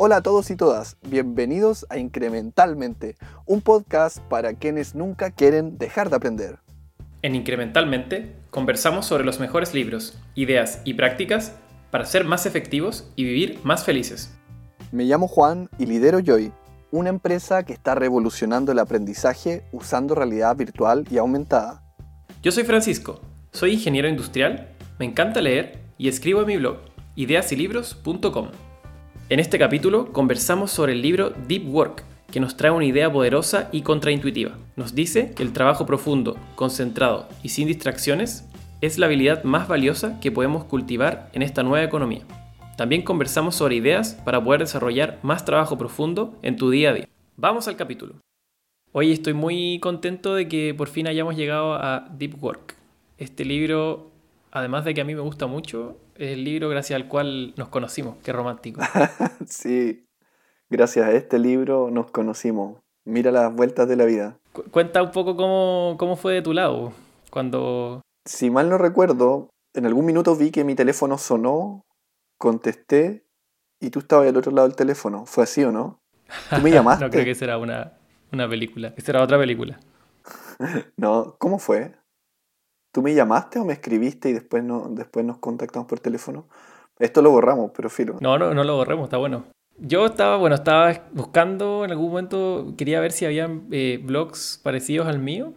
Hola a todos y todas, bienvenidos a Incrementalmente, un podcast para quienes nunca quieren dejar de aprender. En Incrementalmente conversamos sobre los mejores libros, ideas y prácticas para ser más efectivos y vivir más felices. Me llamo Juan y lidero Joy, una empresa que está revolucionando el aprendizaje usando realidad virtual y aumentada. Yo soy Francisco, soy ingeniero industrial, me encanta leer y escribo en mi blog ideasylibros.com. En este capítulo conversamos sobre el libro Deep Work, que nos trae una idea poderosa y contraintuitiva. Nos dice que el trabajo profundo, concentrado y sin distracciones es la habilidad más valiosa que podemos cultivar en esta nueva economía. También conversamos sobre ideas para poder desarrollar más trabajo profundo en tu día a día. Vamos al capítulo. Hoy estoy muy contento de que por fin hayamos llegado a Deep Work. Este libro, además de que a mí me gusta mucho, el libro gracias al cual nos conocimos. Qué romántico. sí, gracias a este libro nos conocimos. Mira las vueltas de la vida. cuenta un poco cómo, cómo fue de tu lado cuando... Si mal no recuerdo, en algún minuto vi que mi teléfono sonó, contesté y tú estabas al otro lado del teléfono. ¿Fue así o no? ¿Tú me llamaste? no creo que esa era una, una película. Esa era otra película. no, ¿cómo fue? ¿Tú me llamaste o me escribiste y después, no, después nos contactamos por teléfono? Esto lo borramos, pero filo. No, no, no lo borramos, está bueno. Yo estaba, bueno, estaba buscando en algún momento, quería ver si había eh, blogs parecidos al mío,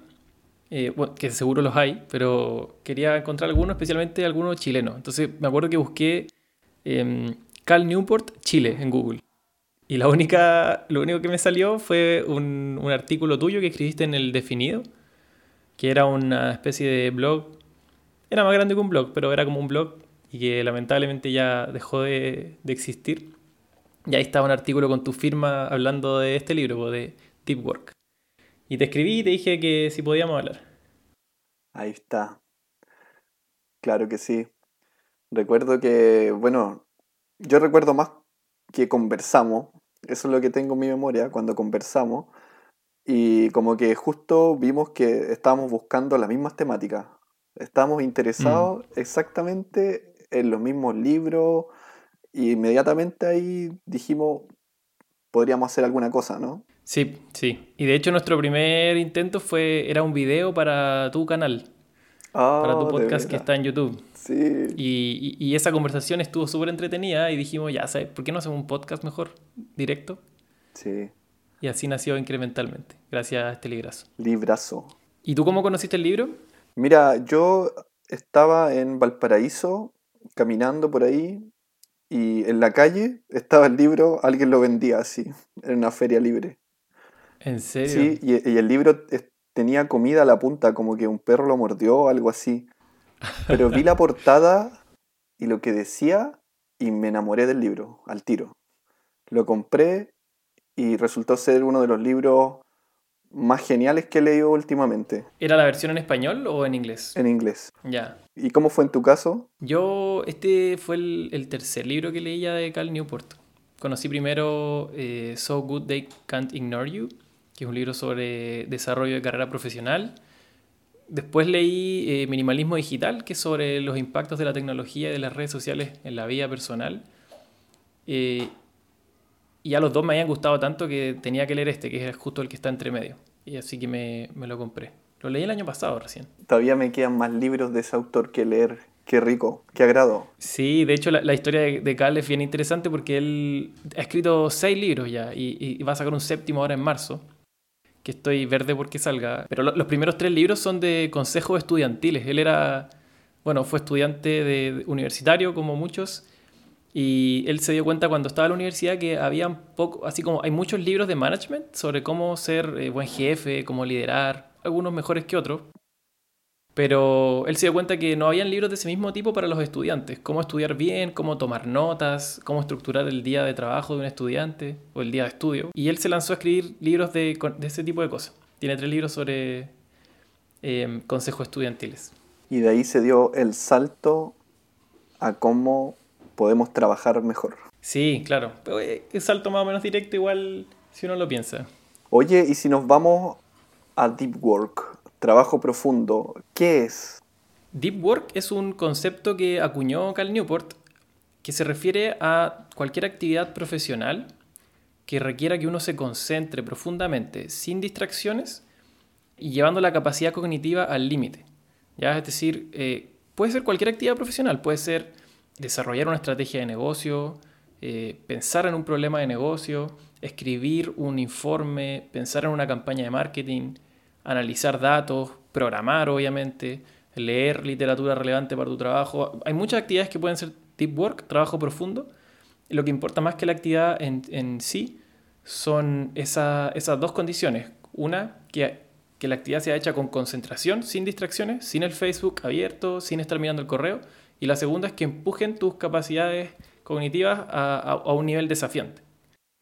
eh, bueno, que seguro los hay, pero quería encontrar alguno, especialmente alguno chileno. Entonces me acuerdo que busqué eh, Cal Newport, Chile, en Google. Y la única, lo único que me salió fue un, un artículo tuyo que escribiste en el definido que era una especie de blog. Era más grande que un blog, pero era como un blog y que lamentablemente ya dejó de, existir. Y ahí estaba un artículo con tu firma hablando de este libro, de Deep Work. Y te escribí y te dije que si podíamos hablar. Ahí está. Claro que sí. Recuerdo que, bueno, yo recuerdo más que conversamos. Eso es lo que tengo en mi memoria cuando conversamos. Y como que justo vimos que estábamos buscando las mismas temáticas. Estábamos interesados mm. exactamente en los mismos libros. Y inmediatamente ahí dijimos, podríamos hacer alguna cosa, ¿no? Sí, sí. Y de hecho nuestro primer intento fue, era un video para tu canal. para tu ah, podcast que está en YouTube. Sí. Y, y, y esa conversación estuvo súper entretenida y dijimos, ya, ¿sabes? ¿Por qué no hacemos un podcast mejor, directo? Sí. Y así nació incrementalmente, gracias a este librazo. Librazo. ¿Y tú cómo conociste el libro? Mira, yo estaba en Valparaíso, caminando por ahí, y en la calle estaba el libro, alguien lo vendía así, en una feria libre. ¿En serio? Sí, y, y el libro tenía comida a la punta, como que un perro lo mordió o algo así. Pero vi la portada y lo que decía y me enamoré del libro, al tiro. Lo compré y resultó ser uno de los libros más geniales que he leído últimamente. ¿Era la versión en español o en inglés? En inglés. Ya. ¿Y cómo fue en tu caso? Yo, este fue el, tercer libro que leí ya de Cal Newport. Conocí primero eh, So Good They Can't Ignore You, que es un libro sobre desarrollo de carrera profesional. Después leí eh, Minimalismo Digital, que es sobre los impactos de la tecnología y de las redes sociales en la vida personal. Eh, y a los dos me habían gustado tanto que tenía que leer este, que es justo el que está entre medio. Y así que me, me lo compré. Lo leí el año pasado recién. Todavía me quedan más libros de ese autor que leer. Qué rico, qué agrado. Sí, de hecho la, la historia de, de, Cal es bien interesante porque él ha escrito seis libros ya y, y, va a sacar un séptimo ahora en marzo, que estoy verde porque salga. Pero lo, los primeros tres libros son de consejos estudiantiles. Él era, bueno, fue estudiante de, universitario como muchos y él se dio cuenta cuando estaba en la universidad que había poco, así como hay muchos libros de management sobre cómo ser eh, buen jefe, cómo liderar, algunos mejores que otros. Pero él se dio cuenta que no habían libros de ese mismo tipo para los estudiantes. Cómo estudiar bien, cómo tomar notas, cómo estructurar el día de trabajo de un estudiante o el día de estudio. Y él se lanzó a escribir libros de, de ese tipo de cosas. Tiene tres libros sobre eh, consejos estudiantiles. Y de ahí se dio el salto a cómo podemos trabajar mejor. Sí, claro. Es eh, salto más o menos directo igual si uno lo piensa. Oye, y si nos vamos a Deep Work, trabajo profundo, ¿qué es? Deep Work es un concepto que acuñó Cal Newport que se refiere a cualquier actividad profesional que requiera que uno se concentre profundamente, sin distracciones y llevando la capacidad cognitiva al límite. ¿ya? Es decir, eh, puede ser cualquier actividad profesional, puede ser desarrollar una estrategia de negocio, eh, pensar en un problema de negocio, escribir un informe, pensar en una campaña de marketing, analizar datos, programar obviamente, leer literatura relevante para tu trabajo. Hay muchas actividades que pueden ser deep work, trabajo profundo. Lo que importa más que la actividad en, sí son esas dos condiciones. Una, que, que la actividad sea hecha con concentración, sin distracciones, sin el Facebook abierto, sin estar mirando el correo. Y la segunda es que empujen tus capacidades cognitivas a, un nivel desafiante.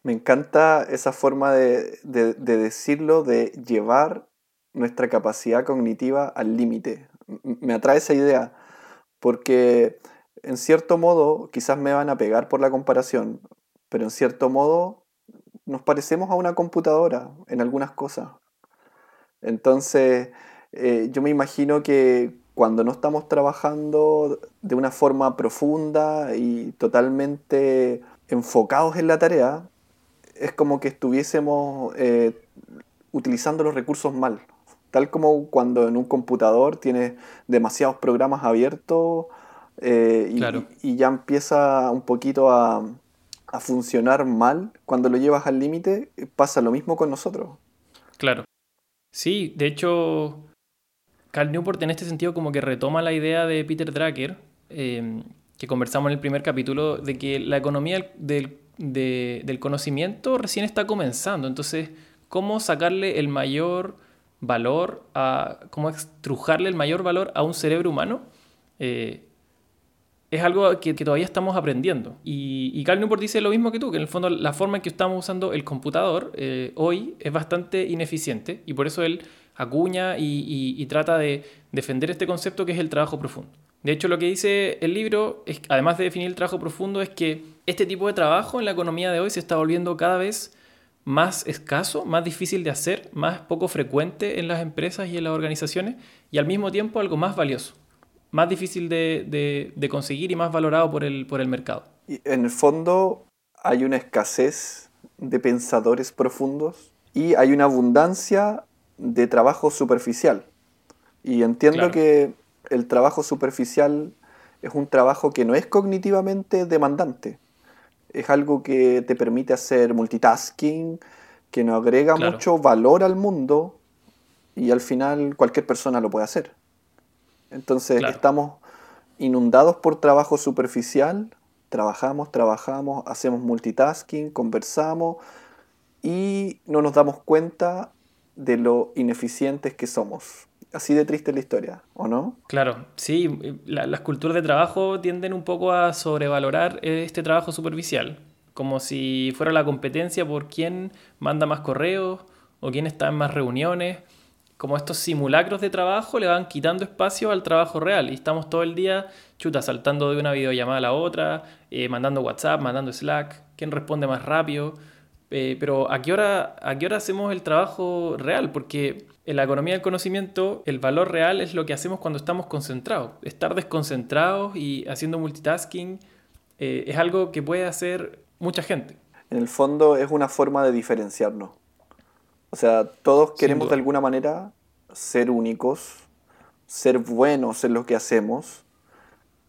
Me encanta esa forma de, decirlo, de llevar nuestra capacidad cognitiva al límite. Me atrae esa idea, porque en cierto modo, quizás me van a pegar por la comparación, pero en cierto modo nos parecemos a una computadora en algunas cosas. Entonces, eh, yo me imagino que cuando no estamos trabajando de una forma profunda y totalmente enfocados en la tarea, es como que estuviésemos eh, utilizando los recursos mal. Tal como cuando en un computador tienes demasiados programas abiertos eh, y, ya empieza un poquito a, a funcionar mal, cuando lo llevas al límite, pasa lo mismo con nosotros. Claro. Sí, de hecho, Cal Newport en este sentido como que retoma la idea de Peter Drucker, em, que conversamos en el primer capítulo, de que la economía del, del, conocimiento recién está comenzando. Entonces, ¿cómo sacarle el mayor valor, a, cómo estrujarle el mayor valor a un cerebro humano? Eh, es algo que, todavía estamos aprendiendo. Y, Cal Newport dice lo mismo que tú, que en el fondo la forma en que estamos usando el computador eh, hoy es bastante ineficiente y por eso él acuña y, trata de defender este concepto que es el trabajo profundo. De hecho, lo que dice el libro, es, además de definir el trabajo profundo, es que este tipo de trabajo en la economía de hoy se está volviendo cada vez más escaso, más difícil de hacer, más poco frecuente en las empresas y en las organizaciones y al mismo tiempo algo más valioso, más difícil de, conseguir y más valorado por el, por el mercado. En el fondo hay una escasez de pensadores profundos y hay una abundancia de trabajo superficial. Y entiendo que el trabajo superficial es un trabajo que no es cognitivamente demandante. Es algo que te permite hacer multitasking, que no agrega mucho valor al mundo y al final cualquier persona lo puede hacer. Entonces estamos inundados por trabajo superficial, trabajamos, trabajamos, hacemos multitasking, conversamos y no nos damos cuenta de lo ineficientes que somos. Así de triste la historia, ¿o no? Claro, sí, las culturas de trabajo tienden un poco a sobrevalorar este trabajo superficial, como si fuera la competencia por quién manda más correos o quién está en más reuniones. Como estos simulacros de trabajo le van quitando espacio al trabajo real y estamos todo el día, chuta, saltando de una videollamada a la otra, eh, mandando WhatsApp, mandando Slack, quién responde más rápido. Eh, pero ¿a qué, hora, ¿a qué hora hacemos el trabajo real? Porque en la economía del conocimiento el valor real es lo que hacemos cuando estamos concentrados. Estar desconcentrados y haciendo multitasking eh, es algo que puede hacer mucha gente. En el fondo es una forma de diferenciarnos. O sea, todos queremos de alguna manera ser únicos, ser buenos en lo que hacemos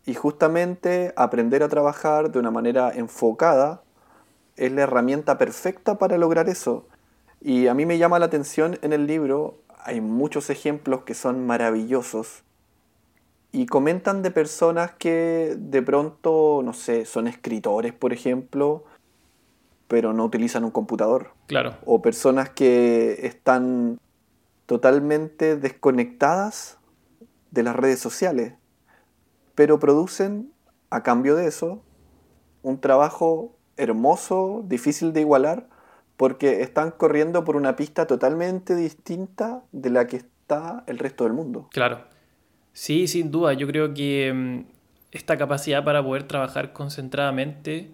y justamente aprender a trabajar de una manera enfocada es la herramienta perfecta para lograr eso. Y a mí me llama la atención en el libro, hay muchos ejemplos que son maravillosos y comentan de personas que de pronto, no sé, son escritores, por ejemplo, pero no utilizan un computador. Claro. O personas que están totalmente desconectadas de las redes sociales, pero producen a cambio de eso un trabajo hermoso, difícil de igualar, porque están corriendo por una pista totalmente distinta de la que está el resto del mundo. Claro. Sí, sin duda. Yo creo que mm, esta capacidad para poder trabajar concentradamente,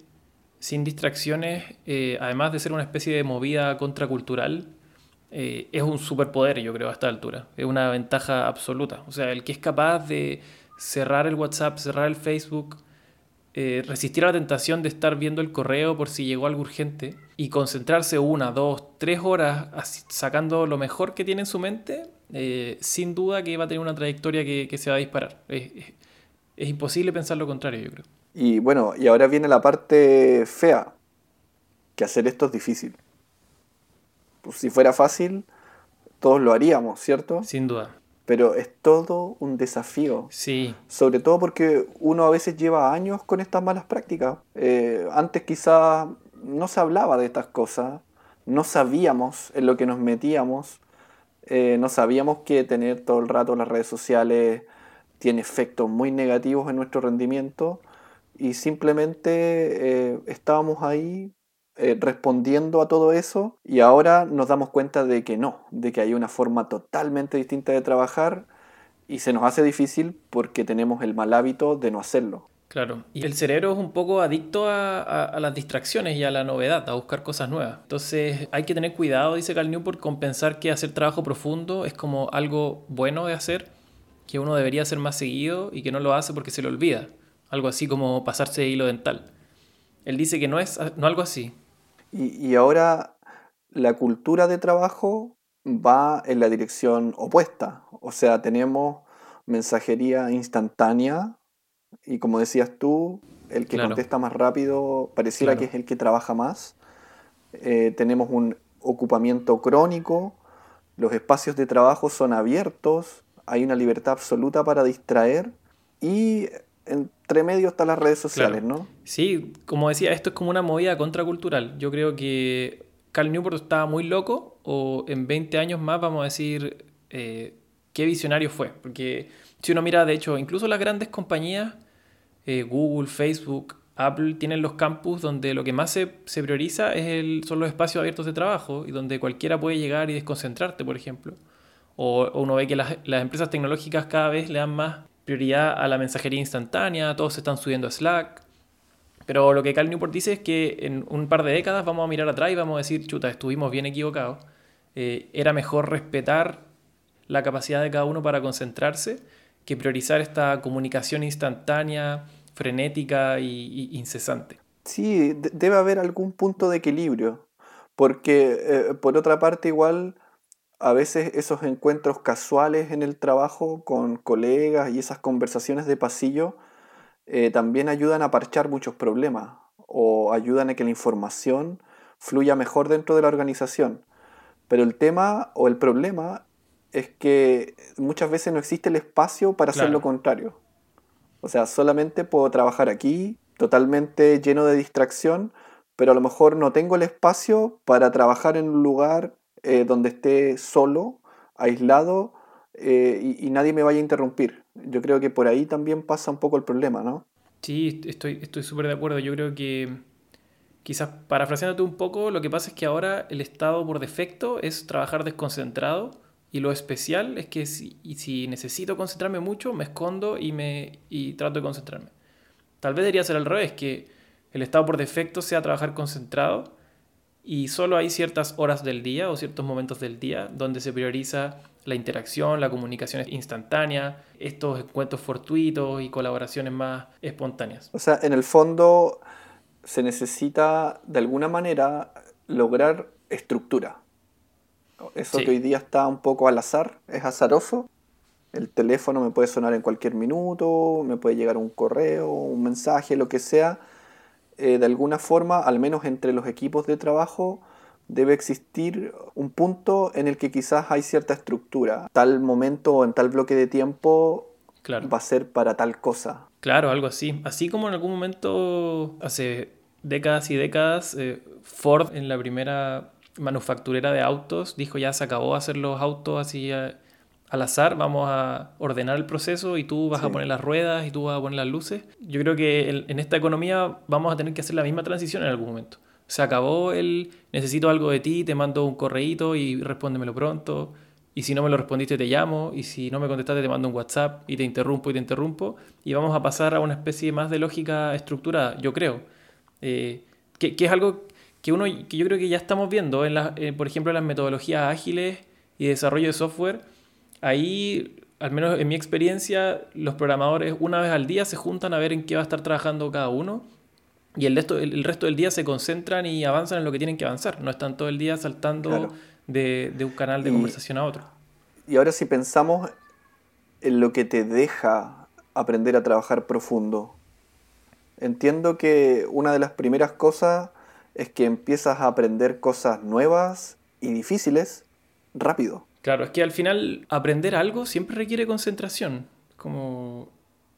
sin distracciones, eh, además de ser una especie de movida contracultural, eh, es un superpoder, yo creo, a esta altura. Es una ventaja absoluta. O sea, el que es capaz de cerrar el WhatsApp, cerrar el Facebook, eh, resistir a la tentación de estar viendo el correo por si llegó algo urgente y concentrarse una, dos, tres horas sacando lo mejor que tiene en su mente, eh, sin duda que va a tener una trayectoria que, se va a disparar. Es, imposible pensar lo contrario, yo creo. Y bueno, y ahora viene la parte fea, que hacer esto es difícil. Pues si fuera fácil, todos lo haríamos, ¿cierto? Sin duda pero es todo un desafío. Sí. Sobre todo porque uno a veces lleva años con estas malas prácticas. Eh, antes quizás no se hablaba de estas cosas, no sabíamos en lo que nos metíamos, eh, no sabíamos que tener todo el rato las redes sociales tiene efectos muy negativos en nuestro rendimiento y simplemente eh, estábamos ahí eh, respondiendo a todo eso y ahora nos damos cuenta de que no, de que hay una forma totalmente distinta de trabajar y se nos hace difícil porque tenemos el mal hábito de no hacerlo. Claro, y el cerebro es un poco adicto a, las distracciones y a la novedad, a buscar cosas nuevas. Entonces hay que tener cuidado, dice Cal Newport, con pensar que hacer trabajo profundo es como algo bueno de hacer, que uno debería hacer más seguido y que no lo hace porque se le olvida. Algo así como pasarse de hilo dental. Él dice que no es no algo así, y, ahora la cultura de trabajo va en la dirección opuesta. O sea, tenemos mensajería instantánea y como decías tú, el que contesta más rápido pareciera que es el que trabaja más. Eh, tenemos un ocupamiento crónico, los espacios de trabajo son abiertos, hay una libertad absoluta para distraer y entre medio están las redes sociales, ¿no? Sí, como decía, esto es como una movida contracultural. Yo creo que Carl Newport estaba muy loco o en 20 años más vamos a decir eh, qué visionario fue. Porque si uno mira, de hecho, incluso las grandes compañías, eh, Google, Facebook, Apple, tienen los campus donde lo que más se, prioriza es el, son los espacios abiertos de trabajo y donde cualquiera puede llegar y desconcentrarte, por ejemplo. O, uno ve que las, las empresas tecnológicas cada vez le dan más prioridad a la mensajería instantánea, todos se están subiendo a Slack. Pero lo que Cal Newport dice es que en un par de décadas vamos a mirar atrás y vamos a decir, chuta, estuvimos bien equivocados. Eh, era mejor respetar la capacidad de cada uno para concentrarse que priorizar esta comunicación instantánea, frenética y, incesante. Sí, debe haber algún punto de equilibrio, porque eh, por otra parte igual a veces esos encuentros casuales en el trabajo con colegas y esas conversaciones de pasillo eh, también ayudan a parchar muchos problemas o ayudan a que la información fluya mejor dentro de la organización. Pero el tema o el problema es que muchas veces no existe el espacio para hacer lo contrario. O sea, solamente puedo trabajar aquí, totalmente lleno de distracción, pero a lo mejor no tengo el espacio para trabajar en un lugar eh, donde esté solo, aislado eh, y, nadie me vaya a interrumpir. Yo creo que por ahí también pasa un poco el problema, ¿no? Sí, estoy súper de acuerdo. Yo creo que quizás parafraseándote un poco, lo que pasa es que ahora el estado por defecto es trabajar desconcentrado y lo especial es que si, si necesito concentrarme mucho, me escondo y, me, y trato de concentrarme. Tal vez debería ser al revés, que el estado por defecto sea trabajar concentrado y solo hay ciertas horas del día o ciertos momentos del día donde se prioriza la interacción, la comunicación instantánea, estos encuentros fortuitos y colaboraciones más espontáneas. O sea, en el fondo se necesita de alguna manera lograr estructura. Eso que hoy día está un poco al azar, es azaroso. El teléfono me puede sonar en cualquier minuto, me puede llegar un correo, un mensaje, lo que sea eh, de alguna forma, al menos entre los equipos de trabajo, debe existir un punto en el que quizás hay cierta estructura. Tal momento o en tal bloque de tiempo va a ser para tal cosa. Claro, algo así. Así como en algún momento, hace décadas y décadas, eh, Ford en la primera manufacturera de autos dijo ya se acabó hacer los autos así al azar, vamos a ordenar el proceso y tú vas a poner las ruedas y tú vas a poner las luces. Yo creo que en esta economía vamos a tener que hacer la misma transición en algún momento. Se acabó el necesito algo de ti, te mando un correíto y respóndemelo pronto. Y si no me lo respondiste, te llamo. Y si no me contestaste, te mando un WhatsApp y te interrumpo y te interrumpo. Y vamos a pasar a una especie más de lógica estructurada, yo creo. Eh, que, es algo que, uno, que yo creo que ya estamos viendo, en la, eh, por ejemplo, en las metodologías ágiles y desarrollo de software ahí al menos en mi experiencia, los programadores una vez al día se juntan a ver en qué va a estar trabajando cada uno y el resto, el, resto del día se concentran y avanzan en lo que tienen que avanzar. No están todo el día saltando de, un canal de conversación a otro. Y ahora si pensamos en lo que te deja aprender a trabajar profundo, entiendo que una de las primeras cosas es que empiezas a aprender cosas nuevas y difíciles rápido. Claro, es que al final aprender algo siempre requiere concentración. Como,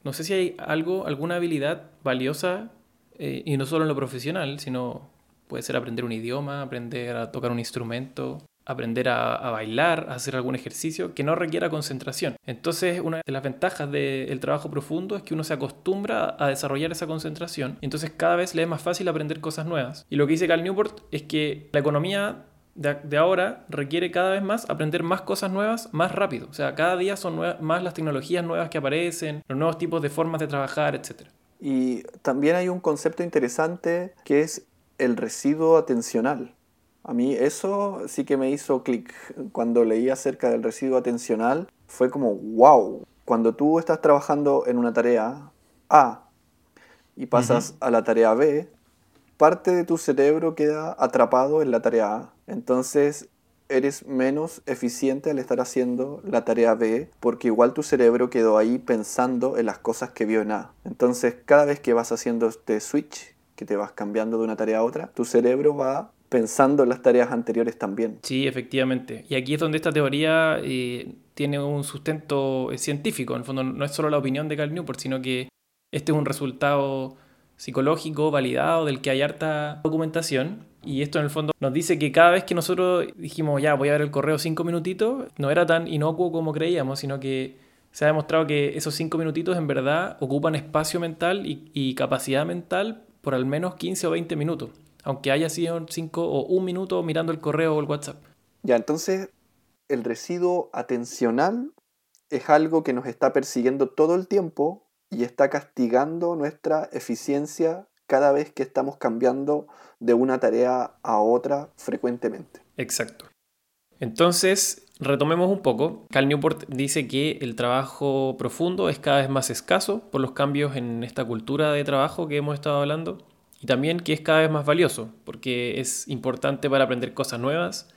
no sé si hay algo, alguna habilidad valiosa, eh, y no solo en lo profesional, sino puede ser aprender un idioma, aprender a tocar un instrumento, aprender a, bailar, a hacer algún ejercicio que no requiera concentración. Entonces, una de las ventajas del trabajo profundo es que uno se acostumbra a desarrollar esa concentración y entonces cada vez le es más fácil aprender cosas nuevas. Y lo que dice Cal Newport es que la economía de, ahora requiere cada vez más aprender más cosas nuevas más rápido. O sea, cada día son más las tecnologías nuevas que aparecen, los nuevos tipos de formas de trabajar, etc. Y también hay un concepto interesante que es el residuo atencional. A mí eso sí que me hizo clic. Cuando leí acerca del residuo atencional, fue como, wow, cuando tú estás trabajando en una tarea A y pasas a la tarea B, parte de tu cerebro queda atrapado en la tarea A. Entonces eres menos eficiente al estar haciendo la tarea B porque igual tu cerebro quedó ahí pensando en las cosas que vio en A. Entonces cada vez que vas haciendo este switch, que te vas cambiando de una tarea a otra, tu cerebro va pensando en las tareas anteriores también. Sí, efectivamente. Y aquí es donde esta teoría eh, tiene un sustento científico. En el fondo no es solo la opinión de Carl Newport, sino que este es un resultado psicológico validado del que hay harta documentación. Y esto en el fondo nos dice que cada vez que nosotros dijimos, ya, voy a ver el correo cinco minutitos, no era tan inocuo como creíamos, sino que se ha demostrado que esos cinco minutitos en verdad ocupan espacio mental y, capacidad mental por al menos 15 o 20 minutos, aunque haya sido cinco o un minuto mirando el correo o el WhatsApp. Ya, entonces el residuo atencional es algo que nos está persiguiendo todo el tiempo y está castigando nuestra eficiencia cada vez que estamos cambiando de una tarea a otra frecuentemente. Exacto. Entonces, retomemos un poco. Cal Newport dice que el trabajo profundo es cada vez más escaso por los cambios en esta cultura de trabajo que hemos estado hablando y también que es cada vez más valioso porque es importante para aprender cosas nuevas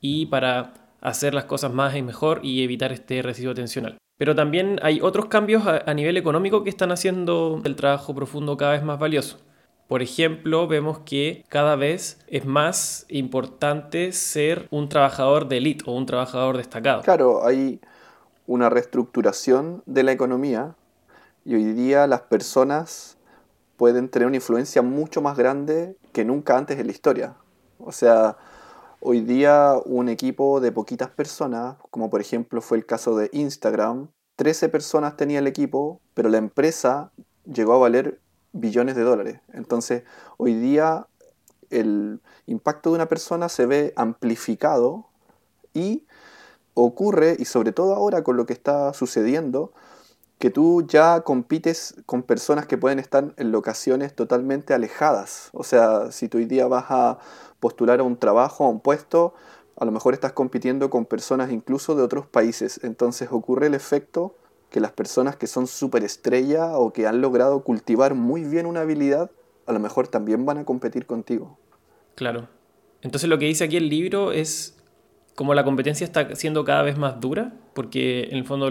y para hacer las cosas más y mejor y evitar este residuo atencional. Pero también hay otros cambios a, nivel económico que están haciendo el trabajo profundo cada vez más valioso. Por ejemplo, vemos que cada vez es más importante ser un trabajador de élite o un trabajador destacado. Claro, hay una reestructuración de la economía y hoy día las personas pueden tener una influencia mucho más grande que nunca antes en la historia. O sea, Hoy día un equipo de poquitas personas, como por ejemplo fue el caso de Instagram, 13 personas tenía el equipo, pero la empresa llegó a valer billones de dólares. Entonces, hoy día el impacto de una persona se ve amplificado y ocurre, y sobre todo ahora con lo que está sucediendo, que tú ya compites con personas que pueden estar en locaciones totalmente alejadas. O sea, si tú hoy día vas a postular a un trabajo, a un puesto, a lo mejor estás compitiendo con personas incluso de otros países. Entonces ocurre el efecto que las personas que son estrella o que han logrado cultivar muy bien una habilidad, a lo mejor también van a competir contigo. Claro. Entonces lo que dice aquí el libro es como la competencia está siendo cada vez más dura, porque en el fondo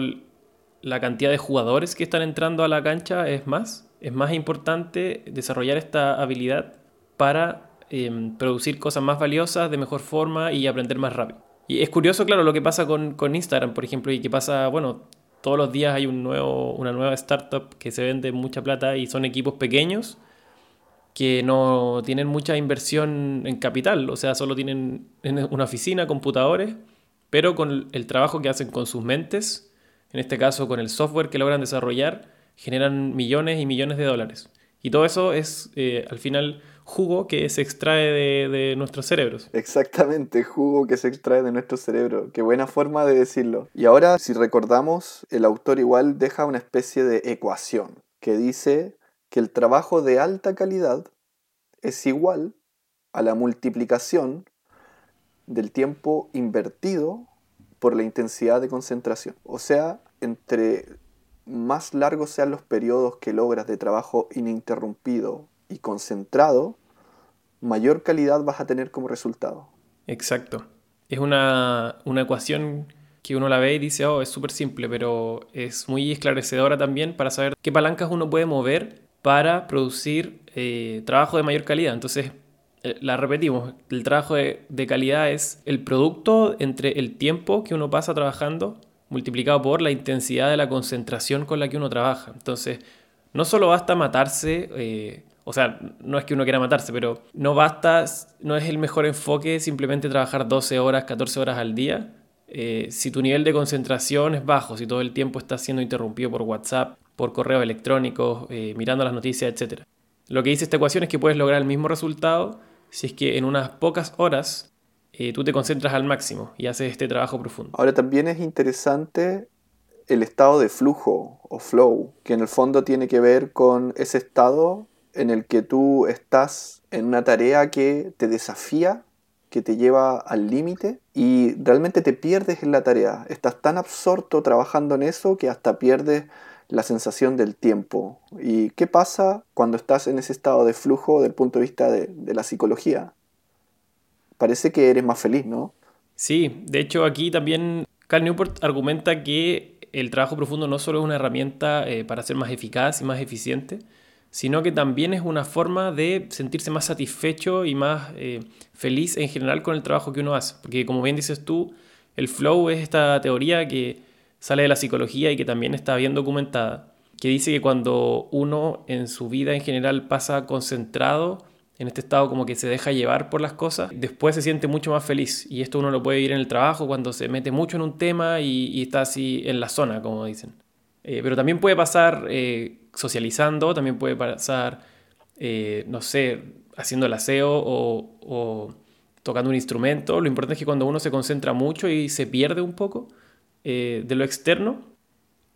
la cantidad de jugadores que están entrando a la cancha es más. Es más importante desarrollar esta habilidad para Em, producir cosas más valiosas de mejor forma y aprender más rápido. Y es curioso, claro, lo que pasa con, con Instagram, por ejemplo, y que pasa, bueno, todos los días hay un nuevo, una nueva startup que se vende mucha plata y son equipos pequeños que no tienen mucha inversión en capital, o sea, solo tienen una oficina, computadores, pero con el trabajo que hacen con sus mentes, en este caso con el software que logran desarrollar, generan millones y millones de dólares. Y todo eso es eh, al final jugo que se extrae de, nuestros cerebros. Exactamente, jugo que se extrae de nuestro cerebro. Qué buena forma de decirlo. Y ahora, si recordamos, el autor igual deja una especie de ecuación que dice que el trabajo de alta calidad es igual a la multiplicación del tiempo invertido por la intensidad de concentración. O sea, entre más largos sean los periodos que logras de trabajo ininterrumpido y concentrado, mayor calidad vas a tener como resultado. Exacto. Es una, ecuación que uno la ve y dice, oh, es súper simple, pero es muy esclarecedora también para saber qué palancas uno puede mover para producir eh, trabajo de mayor calidad. Entonces, la repetimos, el trabajo de, calidad es el producto entre el tiempo que uno pasa trabajando multiplicado por la intensidad de la concentración con la que uno trabaja. Entonces, no solo basta matarse, eh, o sea, no es que uno quiera matarse, pero no basta, no es el mejor enfoque simplemente trabajar 12 horas, 14 horas al día. Eh, si tu nivel de concentración es bajo, si todo el tiempo estás siendo interrumpido por WhatsApp, por correo electrónico, eh, mirando las noticias, etc. Lo que dice esta ecuación es que puedes lograr el mismo resultado si es que en unas pocas horas eh, tú te concentras al máximo y haces este trabajo profundo. Ahora también es interesante el estado de flujo o flow, que en el fondo tiene que ver con ese estado en el que tú estás en una tarea que te desafía, que te lleva al límite y realmente te pierdes en la tarea. Estás tan absorto trabajando en eso que hasta pierdes la sensación del tiempo. ¿Y qué pasa cuando estás en ese estado de flujo desde el punto de vista de, de la psicología? parece que eres más feliz, ¿no? Sí, de hecho aquí también Cal Newport argumenta que el trabajo profundo no solo es una herramienta eh, para ser más eficaz y más eficiente, sino que también es una forma de sentirse más satisfecho y más eh, feliz en general con el trabajo que uno hace. Porque como bien dices tú, el flow es esta teoría que sale de la psicología y que también está bien documentada, que dice que cuando uno en su vida en general pasa concentrado en este estado como que se deja llevar por las cosas, después se siente mucho más feliz. Y esto uno lo puede ir en el trabajo cuando se mete mucho en un tema y, está así en la zona, como dicen. Eh, pero también puede pasar eh, socializando, también puede pasar, eh, no sé, haciendo el aseo o, tocando un instrumento. Lo importante es que cuando uno se concentra mucho y se pierde un poco de lo externo,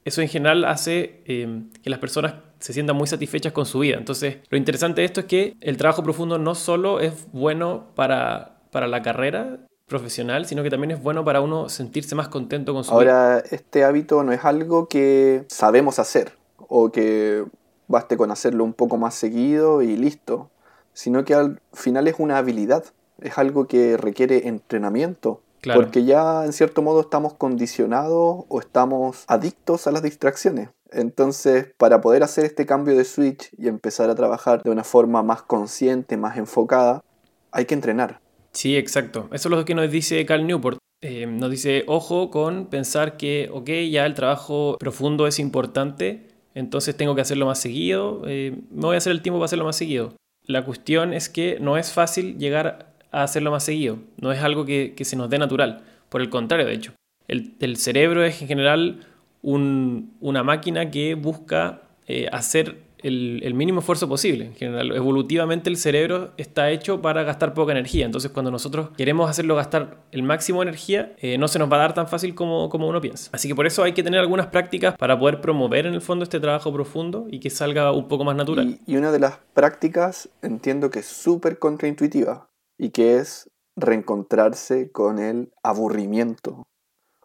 eso en general hace que las personas se sientan muy satisfechas con su vida. Entonces, lo interesante de esto es que el trabajo profundo no solo es bueno para, para la carrera profesional, sino que también es bueno para uno sentirse más contento con su vida. Ahora, este hábito no es algo que sabemos hacer o que baste con hacerlo un poco más seguido y listo, sino que al final es una habilidad, es algo que requiere entrenamiento. Porque ya en cierto modo estamos condicionados o estamos adictos a las distracciones. Entonces, para poder hacer este cambio de switch y empezar a trabajar de una forma más consciente, más enfocada, hay que entrenar. Sí, exacto. Eso es lo que nos dice Cal Newport. Eh, nos dice, ojo con pensar que, ok, ya el trabajo profundo es importante, entonces tengo que hacerlo más seguido, eh, me voy a hacer el tiempo para hacerlo más seguido. La cuestión es que no es fácil llegar hacerlo más seguido, no es algo que, se nos dé natural, por el contrario, de hecho. El, el cerebro es en general una máquina que busca eh, hacer el, mínimo esfuerzo posible. En general, evolutivamente el cerebro está hecho para gastar poca energía. Entonces, cuando nosotros queremos hacerlo gastar el máximo de energía, eh, no se nos va a dar tan fácil como, como uno piensa. Así que por eso hay que tener algunas prácticas para poder promover en el fondo este trabajo profundo y que salga un poco más natural. Y, y una de las prácticas entiendo que es súper contraintuitiva y que es reencontrarse con el aburrimiento.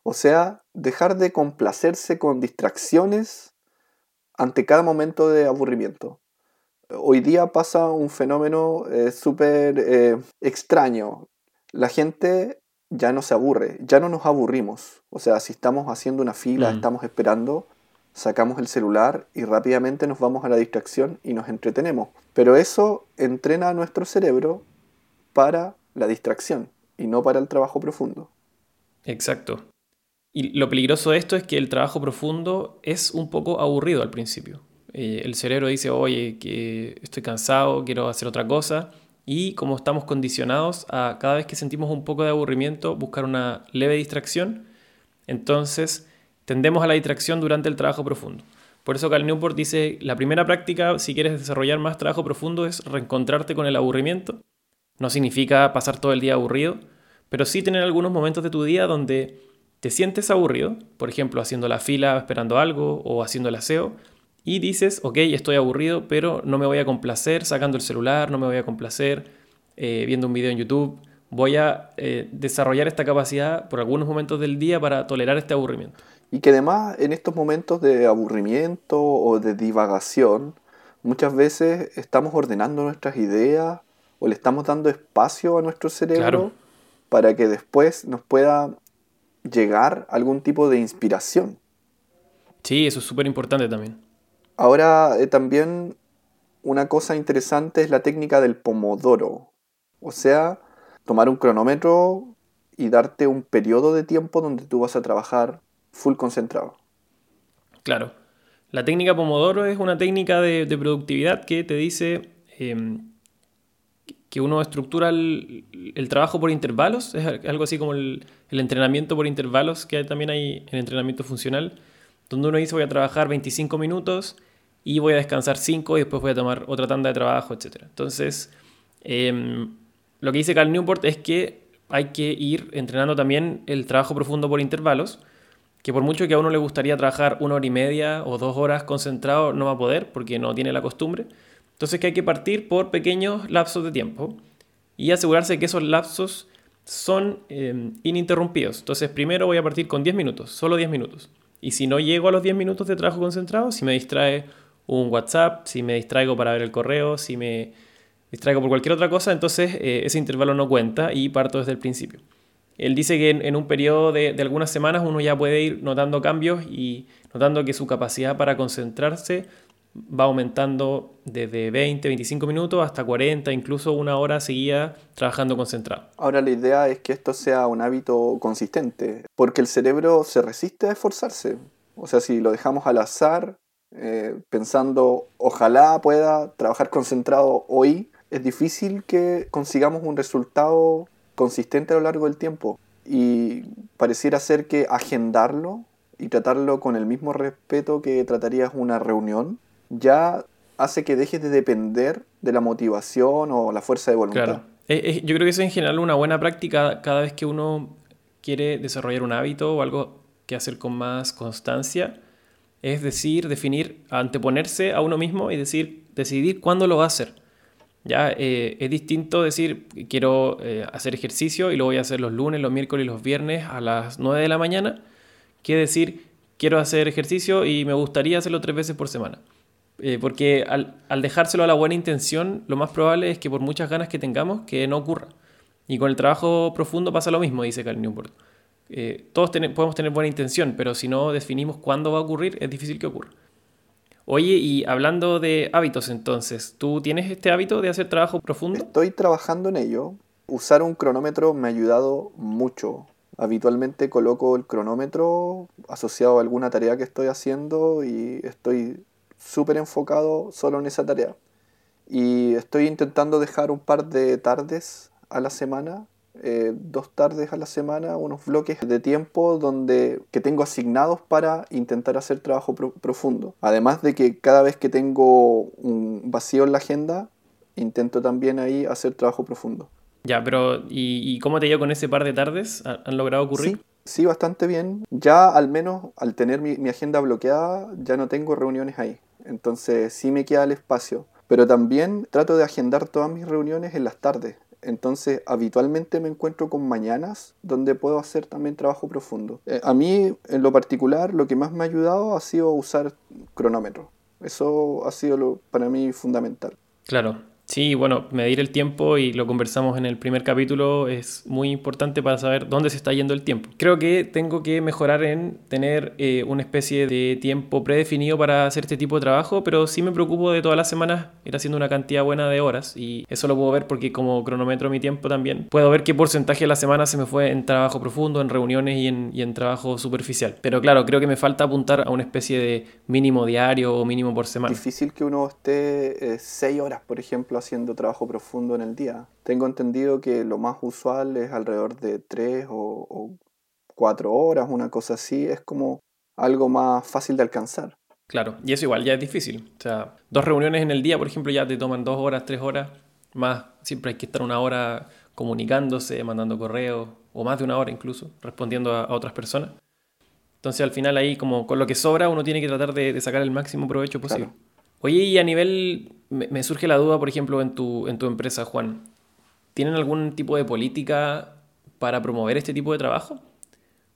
O sea, dejar de complacerse con distracciones ante cada momento de aburrimiento. Hoy día pasa un fenómeno eh, súper eh, extraño. La gente ya no se aburre, ya no nos aburrimos. O sea, si estamos haciendo una fila, mm. estamos esperando, sacamos el celular y rápidamente nos vamos a la distracción y nos entretenemos. Pero eso entrena a nuestro cerebro para la distracción y no para el trabajo profundo. Exacto. Y lo peligroso de esto es que el trabajo profundo es un poco aburrido al principio. Eh, el cerebro dice, oye, que estoy cansado, quiero hacer otra cosa. Y como estamos condicionados a cada vez que sentimos un poco de aburrimiento, buscar una leve distracción, entonces tendemos a la distracción durante el trabajo profundo. Por eso Cal Newport dice, la primera práctica, si quieres desarrollar más trabajo profundo, es reencontrarte con el aburrimiento. No significa pasar todo el día aburrido, pero sí tener algunos momentos de tu día donde te sientes aburrido, por ejemplo, haciendo la fila esperando algo o haciendo el aseo, y dices, ok, estoy aburrido, pero no me voy a complacer sacando el celular, no me voy a complacer eh, viendo un video en YouTube voy a eh, desarrollar esta capacidad por algunos momentos del día para tolerar este aburrimiento. Y que además en estos momentos de aburrimiento o de divagación, muchas veces estamos ordenando nuestras ideas o le estamos dando espacio a nuestro cerebro para que después nos pueda llegar algún tipo de inspiración. Sí, eso es súper importante también. Ahora eh, también una cosa interesante es la técnica del pomodoro. O sea, tomar un cronómetro y darte un periodo de tiempo donde tú vas a trabajar full concentrado. Claro. La técnica Pomodoro es una técnica de, productividad que te dice em, que uno estructura el, trabajo por intervalos. Es algo así como el, entrenamiento por intervalos que también hay en entrenamiento funcional, donde uno dice voy a trabajar 25 minutos y voy a descansar 5 y después voy a tomar otra tanda de trabajo, etc. Entonces, em, lo que dice Cal Newport es que hay que ir entrenando también el trabajo profundo por intervalos, que por mucho que a uno le gustaría trabajar una hora y media o dos horas concentrado, no va a poder porque no tiene la costumbre. Entonces que hay que partir por pequeños lapsos de tiempo y asegurarse que esos lapsos son em, ininterrumpidos. Entonces primero voy a partir con 10 minutos, solo 10 minutos. Y si no llego a los 10 minutos de trabajo concentrado, si me distrae un WhatsApp, si me distraigo para ver el correo, si me distraigo por cualquier otra cosa, entonces eh, ese intervalo no cuenta y parto desde el principio. Él dice que en, un periodo de, algunas semanas uno ya puede ir notando cambios y notando que su capacidad para concentrarse va aumentando desde 20, 25 minutos hasta 40, incluso una hora seguida trabajando concentrado. Ahora la idea es que esto sea un hábito consistente, porque el cerebro se resiste a esforzarse. O sea, si lo dejamos al azar, eh, pensando ojalá pueda trabajar concentrado hoy, es difícil que consigamos un resultado consistente a lo largo del tiempo. Y pareciera ser que agendarlo y tratarlo con el mismo respeto que tratarías una reunión, ya hace que dejes de depender de la motivación o la fuerza de voluntad. Claro. yo creo que eso es en general una buena práctica cada vez que uno quiere desarrollar un hábito o algo que hacer con más constancia es decir, definir, anteponerse a uno mismo y decir, decidir cuándo lo va a hacer. Ya eh, es distinto decir, quiero eh, hacer ejercicio y lo voy a hacer los lunes, los miércoles y los viernes a las 9 de la mañana, que decir, quiero hacer ejercicio y me gustaría hacerlo tres veces por semana. Eh, porque al, dejárselo a la buena intención, lo más probable es que por muchas ganas que tengamos, que no ocurra. Y con el trabajo profundo pasa lo mismo, dice Cal Newport. Eh, todos podemos tener buena intención, pero si no definimos cuándo va a ocurrir, es difícil que ocurra. Oye, y hablando de hábitos entonces, ¿tú tienes este hábito de hacer trabajo profundo? Estoy trabajando en ello. Usar un cronómetro me ha ayudado mucho. Habitualmente coloco el cronómetro asociado a alguna tarea que estoy haciendo y estoy súper enfocado solo en esa tarea. Y estoy intentando dejar un par de tardes a la semana eh, dos tardes a la semana, unos bloques de tiempo donde, que tengo asignados para intentar hacer trabajo profundo. Además de que cada vez que tengo un vacío en la agenda, intento también ahí hacer trabajo profundo. Ya, pero ¿y, cómo te llevo con ese par de tardes? ¿Han logrado ocurrir? Sí, sí, bastante bien. Ya al menos al tener mi, agenda bloqueada, ya no tengo reuniones ahí. Entonces sí me queda el espacio. Pero también trato de agendar todas mis reuniones en las tardes. Entonces, habitualmente me encuentro con mañanas donde puedo hacer también trabajo profundo. Eh, a mí, en lo particular, lo que más me ha ayudado ha sido usar cronómetro. Eso ha sido lo, para mí fundamental. Claro, Sí, bueno, medir el tiempo y lo conversamos en el primer capítulo es muy importante para saber dónde se está yendo el tiempo. Creo que tengo que mejorar en tener eh, una especie de tiempo predefinido para hacer este tipo de trabajo, pero sí me preocupo de todas las semanas ir haciendo una cantidad buena de horas y eso lo puedo ver porque como cronometro mi tiempo también, puedo ver qué porcentaje de la semana se me fue en trabajo profundo, en reuniones y en, trabajo superficial. Pero claro, creo que me falta apuntar a una especie de mínimo diario o mínimo por semana. Difícil que uno esté eh, seis horas, por ejemplo, haciendo trabajo profundo en el día. Tengo entendido que lo más usual es alrededor de tres o, cuatro horas, una cosa así. Es como algo más fácil de alcanzar. Claro, y eso igual ya es difícil. O sea, dos reuniones en el día, por ejemplo, ya te toman dos horas, tres horas. Más, siempre hay que estar una hora comunicándose, mandando correos, o más de una hora incluso, respondiendo a, otras personas. Entonces al final ahí, como con lo que sobra, uno tiene que tratar de, sacar el máximo provecho posible. Oye, y a nivel, me, surge la duda, por ejemplo, en tu, en tu empresa, Juan. ¿tienen algún tipo de política para promover este tipo de trabajo?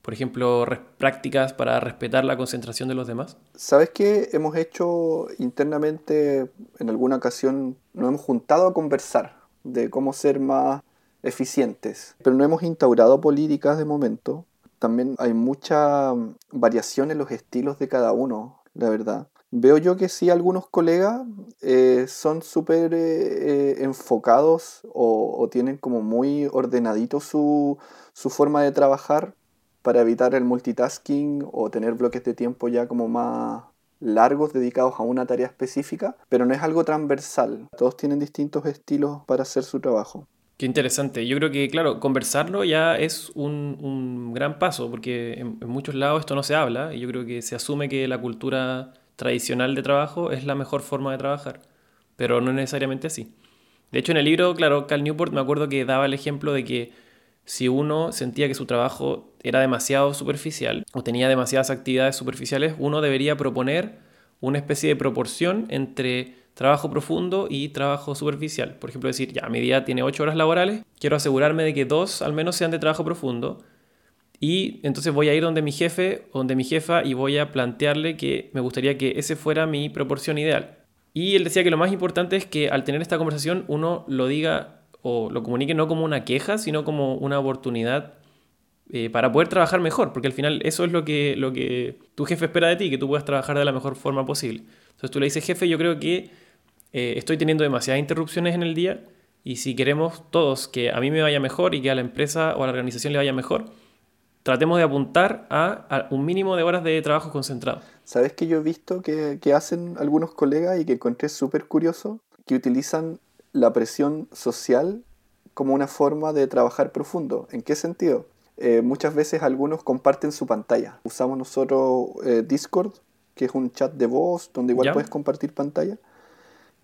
Por ejemplo, prácticas para respetar la concentración de los demás. ¿Sabes qué hemos hecho internamente en alguna ocasión? Nos hemos juntado a conversar de cómo ser más eficientes, pero no hemos instaurado políticas de momento. También hay mucha variación en los estilos de cada uno, la verdad. Veo yo que sí, algunos colegas eh, son súper eh, eh, enfocados o, tienen como muy ordenadito su, su, forma de trabajar para evitar el multitasking o tener bloques de tiempo ya como más largos dedicados a una tarea específica, pero no es algo transversal. Todos tienen distintos estilos para hacer su trabajo. Qué interesante. Yo creo que, claro, conversarlo ya es un, un gran paso, porque en, en muchos lados esto no se habla y yo creo que se asume que la cultura tradicional de trabajo es la mejor forma de trabajar, pero no necesariamente así. De hecho, en el libro, claro, Cal Newport me acuerdo que daba el ejemplo de que si uno sentía que su trabajo era demasiado superficial o tenía demasiadas actividades superficiales, uno debería proponer una especie de proporción entre trabajo profundo y trabajo superficial. Por ejemplo, decir, ya, mi día tiene ocho horas laborales, quiero asegurarme de que dos al menos sean de trabajo profundo y entonces voy a ir donde mi jefe o donde mi jefa y voy a plantearle que me gustaría que ese fuera mi proporción ideal. Y él decía que lo más importante es que al tener esta conversación uno lo diga o lo comunique no como una queja, sino como una oportunidad eh, para poder trabajar mejor, porque al final eso es lo que, lo que tu jefe espera de ti, que tú puedas trabajar de la mejor forma posible. Entonces tú le dices, jefe, yo creo que eh, estoy teniendo demasiadas interrupciones en el día y si queremos todos que a mí me vaya mejor y que a la empresa o a la organización le vaya mejor, tratemos de apuntar a, un mínimo de horas de trabajo concentrado. ¿Sabes que yo he visto que, hacen algunos colegas y que encontré súper curioso? Que utilizan la presión social como una forma de trabajar profundo. ¿En qué sentido? Eh, muchas veces algunos comparten su pantalla. Usamos nosotros eh, Discord, que es un chat de voz donde igual puedes compartir pantalla.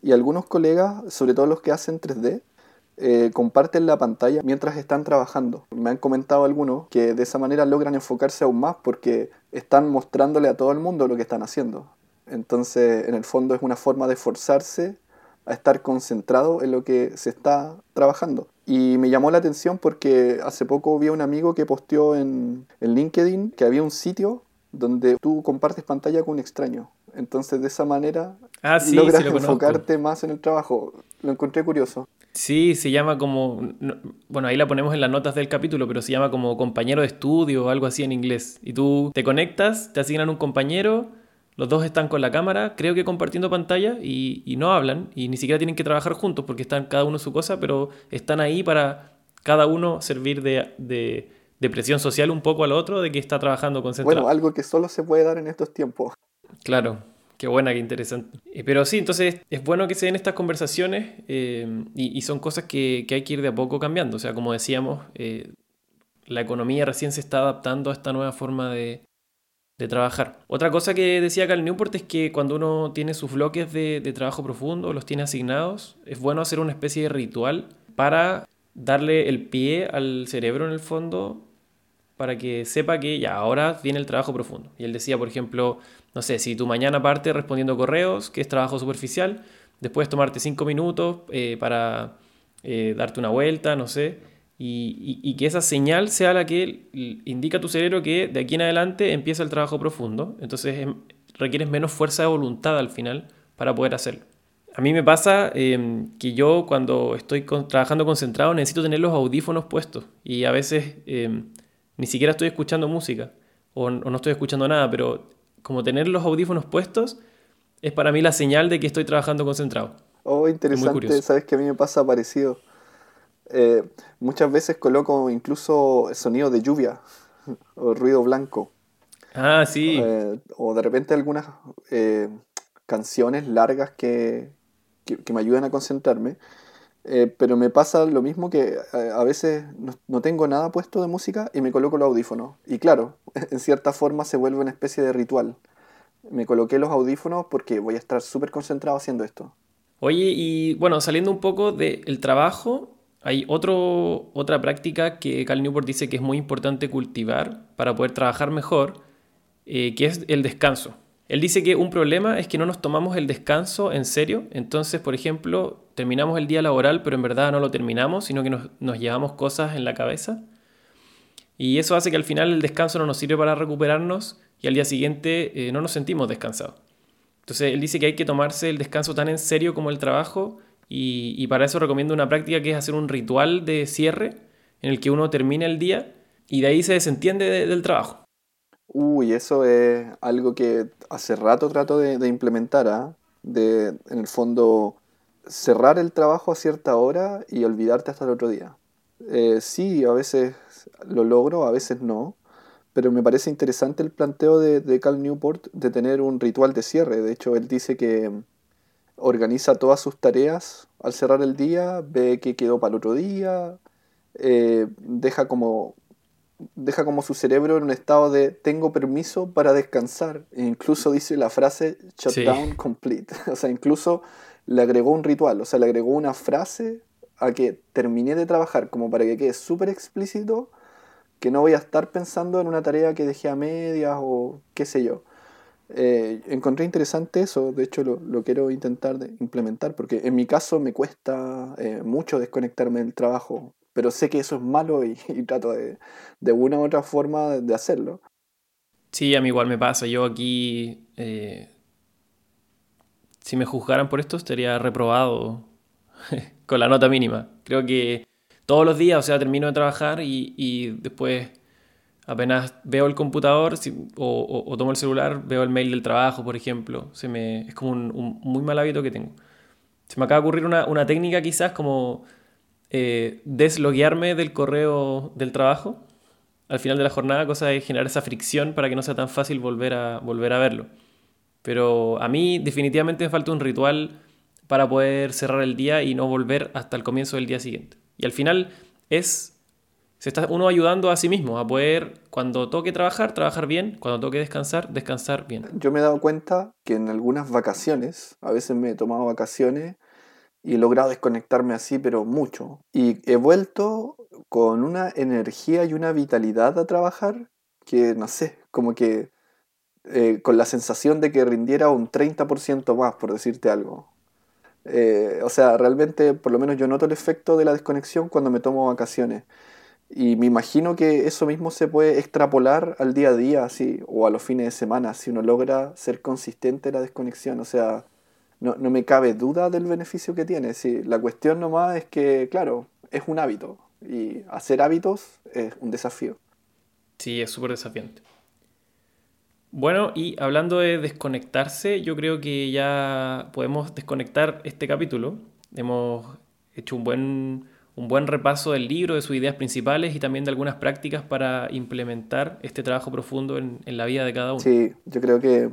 Y algunos colegas, sobre todo los que hacen 3D, eh, comparten la pantalla mientras están trabajando. Me han comentado algunos que de esa manera logran enfocarse aún más porque están mostrándole a todo el mundo lo que están haciendo. Entonces, en el fondo es una forma de forzarse a estar concentrado en lo que se está trabajando. Y me llamó la atención porque hace poco vi a un amigo que posteó en, en LinkedIn que había un sitio donde tú compartes pantalla con un extraño. Entonces, de esa manera ah, logras enfocarte más en el trabajo. Lo encontré curioso. Sí, se llama como, bueno, ahí la ponemos en las notas del capítulo, pero se llama como compañero de estudio o algo así en inglés. Y tú te conectas, te asignan un compañero, los dos están con la cámara, creo que compartiendo pantalla y, no hablan y ni siquiera tienen que trabajar juntos porque están cada uno su cosa, pero están ahí para cada uno servir de, de presión social un poco al otro de que está trabajando concentrado. Bueno, algo que solo se puede dar en estos tiempos. Claro, Qué buena, qué interesante. Eh, pero sí, entonces es bueno que se den estas conversaciones eh, y, son cosas que, hay que ir de a poco cambiando. O sea, como decíamos, eh, la economía recién se está adaptando a esta nueva forma de, trabajar. Otra cosa que decía Cal Newport es que cuando uno tiene sus bloques de, de trabajo profundo, los tiene asignados, es bueno hacer una especie de ritual para darle el pie al cerebro en el fondo para que sepa que ya ahora viene el trabajo profundo. Y él decía, por ejemplo, no sé, si tu mañana parte respondiendo correos, que es trabajo superficial, después tomarte cinco minutos eh, para eh, darte una vuelta, no sé, y, que esa señal sea la que indica a tu cerebro que de aquí en adelante empieza el trabajo profundo. Entonces em, requieres menos fuerza de voluntad al final para poder hacerlo. A mí me pasa em, que yo cuando estoy trabajando concentrado necesito tener los audífonos puestos y a veces em, ni siquiera estoy escuchando música o no estoy escuchando nada, pero como tener los audífonos puestos es para mí la señal de que estoy trabajando concentrado. Oh, interesante, sabes que a mí me pasa parecido. Eh, muchas veces coloco incluso sonido de lluvia o ruido blanco. Ah, sí. Eh, o de repente algunas eh, canciones largas que, que, me ayudan a concentrarme. Pero me pasa lo mismo que a veces no, no, tengo nada puesto de música y me coloco los audífonos. Y claro, en cierta forma se vuelve una especie de ritual. Me coloqué los audífonos porque voy a estar súper concentrado haciendo esto. Oye, y bueno, saliendo un poco del trabajo, hay otro, otra práctica que Cal Newport dice que es muy importante cultivar para poder trabajar mejor, eh, que es el descanso. Él dice que un problema es que no nos tomamos el descanso en serio. Entonces, por ejemplo, terminamos el día laboral, pero en verdad no lo terminamos, sino que nos, llevamos cosas en la cabeza. Y eso hace que al final el descanso no nos sirve para recuperarnos y al día siguiente eh, no nos sentimos descansados. Entonces él dice que hay que tomarse el descanso tan en serio como el trabajo y, para eso recomiendo una práctica que es hacer un ritual de cierre en el que uno termina el día y de ahí se desentiende de- del trabajo. Uy, eso es algo que hace rato trato de, implementar, ¿ah? De, en el fondo, cerrar el trabajo a cierta hora y olvidarte hasta el otro día. Eh, sí, a veces lo logro, a veces no, pero me parece interesante el planteo de, de Cal Newport de tener un ritual de cierre. De hecho, él dice que organiza todas sus tareas al cerrar el día, ve qué quedó para el otro día, eh, deja como deja como su cerebro en un estado de tengo permiso para descansar. E incluso dice la frase shutdown Sí. complete. O sea, incluso le agregó un ritual, o sea, le agregó una frase a que terminé de trabajar, como para que quede súper explícito que no voy a estar pensando en una tarea que dejé a medias o qué sé yo. Eh, encontré interesante eso, de hecho lo, lo quiero intentar de implementar, porque en mi caso me cuesta eh, mucho desconectarme del trabajo, pero sé que eso es malo y, trato de, de una u otra forma de, hacerlo. Sí, a mí igual me pasa. Yo aquí, eh, si me juzgaran por esto, estaría reprobado con la nota mínima. Creo que todos los días, o sea, termino de trabajar y, y después apenas veo el computador si- o, o- o tomo el celular, veo el mail del trabajo, por ejemplo. Se me, es como un, un muy mal hábito que tengo. Se me acaba de ocurrir una, una técnica quizás como eh, desloguearme del correo del trabajo al final de la jornada, cosa de generar esa fricción para que no sea tan fácil volver a, volver a verlo. Pero a mí definitivamente me falta un ritual para poder cerrar el día y no volver hasta el comienzo del día siguiente. Y al final es, se está uno ayudando a sí mismo a poder, cuando toque trabajar, trabajar bien, cuando toque descansar, descansar bien. Yo me he dado cuenta que en algunas vacaciones, a veces me he tomado vacaciones y he logrado desconectarme así, pero mucho. Y he vuelto con una energía y una vitalidad a trabajar que, no sé, como que eh, con la sensación de que rindiera un 30% más, por decirte algo. Eh, o sea, realmente, por lo menos yo noto el efecto de la desconexión cuando me tomo vacaciones. Y me imagino que eso mismo se puede extrapolar al día a día, así, o a los fines de semana, si uno logra ser consistente en la desconexión. O sea, no, no me cabe duda del beneficio que tiene. Sí, la cuestión nomás es que, claro, es un hábito. Y hacer hábitos es un desafío. Sí, es súper desafiante. Bueno, y hablando de desconectarse, yo creo que ya podemos desconectar este capítulo. Hemos hecho un buen, un buen repaso del libro, de sus ideas principales y también de algunas prácticas para implementar este trabajo profundo en, en la vida de cada uno. Sí, yo creo que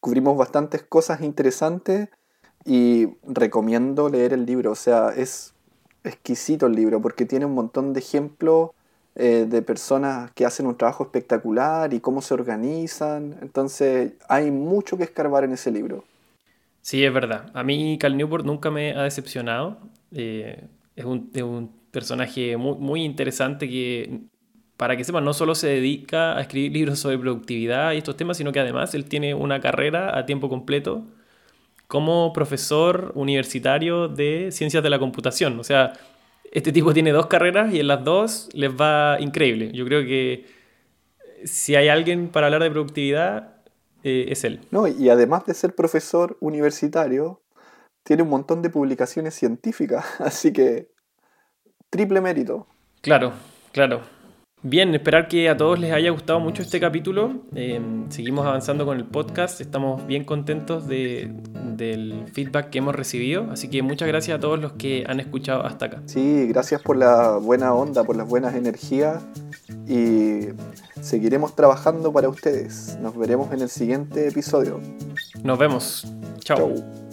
cubrimos bastantes cosas interesantes y recomiendo leer el libro. O sea, es exquisito el libro porque tiene un montón de ejemplos eh, de personas que hacen un trabajo espectacular y cómo se organizan. Entonces, hay mucho que escarbar en ese libro. Sí, es verdad. A mí Cal Newport nunca me ha decepcionado. Eh, es, un, es un personaje muy, muy interesante que, para que sepan, no solo se dedica a escribir libros sobre productividad y estos temas, sino que además él tiene una carrera a tiempo completo como profesor universitario de ciencias de la computación. O sea, este tipo tiene dos carreras y en las dos les va increíble. Yo creo que si hay alguien para hablar de productividad, eh, es él. No, y además de ser profesor universitario, tiene un montón de publicaciones científicas, así que triple mérito. Claro, claro. Bien, esperar que a todos les haya gustado mucho este capítulo. Eh, seguimos avanzando con el podcast, estamos bien contentos de, del feedback que hemos recibido, así que muchas gracias a todos los que han escuchado hasta acá. Sí, gracias por la buena onda, por las buenas energías y seguiremos trabajando para ustedes. Nos veremos en el siguiente episodio. Nos vemos. Chao. Chau.